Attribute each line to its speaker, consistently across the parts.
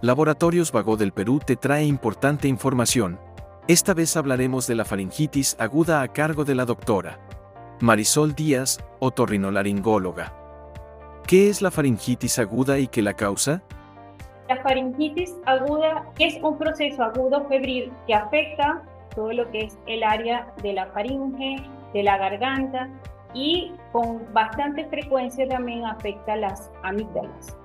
Speaker 1: Laboratorios Vago del Perú te trae importante información. Esta vez hablaremos de la faringitis aguda a cargo de la doctora Marisol Díaz, otorrinolaringóloga. ¿Qué es la faringitis aguda y qué la causa?
Speaker 2: La faringitis aguda es un proceso agudo febril que afecta todo lo que es el área de la faringe, de la garganta y con bastante frecuencia también afecta las amígdalas.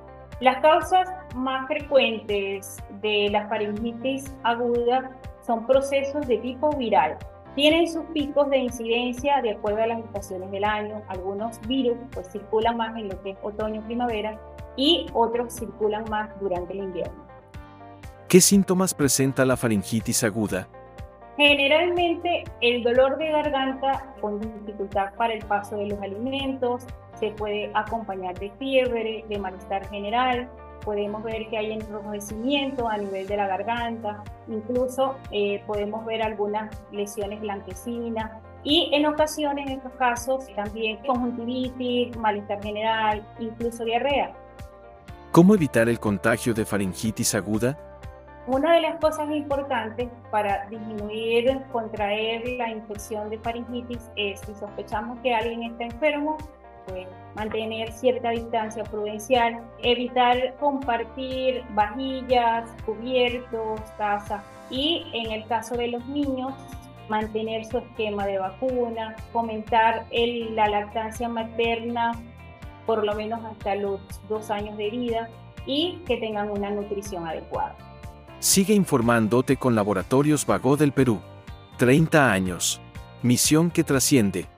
Speaker 2: Las causas más frecuentes de la faringitis aguda son procesos de tipo viral. Tienen sus picos de incidencia de acuerdo a las estaciones del año. Algunos virus pues circulan más en lo que es otoño-primavera y otros circulan más durante el invierno.
Speaker 1: ¿Qué síntomas presenta la faringitis aguda?
Speaker 2: Generalmente el dolor de garganta con dificultad para el paso de los alimentos, se puede acompañar de fiebre, de malestar general, podemos ver que hay enrojecimiento a nivel de la garganta, incluso eh, podemos ver algunas lesiones blanquecinas y en ocasiones, en estos casos, también conjuntivitis, malestar general, incluso diarrea.
Speaker 1: ¿Cómo evitar el contagio de faringitis aguda?
Speaker 2: Una de las cosas importantes para disminuir, contraer la infección de faringitis es si sospechamos que alguien está enfermo, pues mantener cierta distancia prudencial, evitar compartir vajillas, cubiertos, tazas y en el caso de los niños mantener su esquema de vacuna, fomentar la lactancia materna por lo menos hasta los dos años de vida y que tengan una nutrición adecuada.
Speaker 1: Sigue informándote con Laboratorios Vago del Perú. 30 años. Misión que trasciende.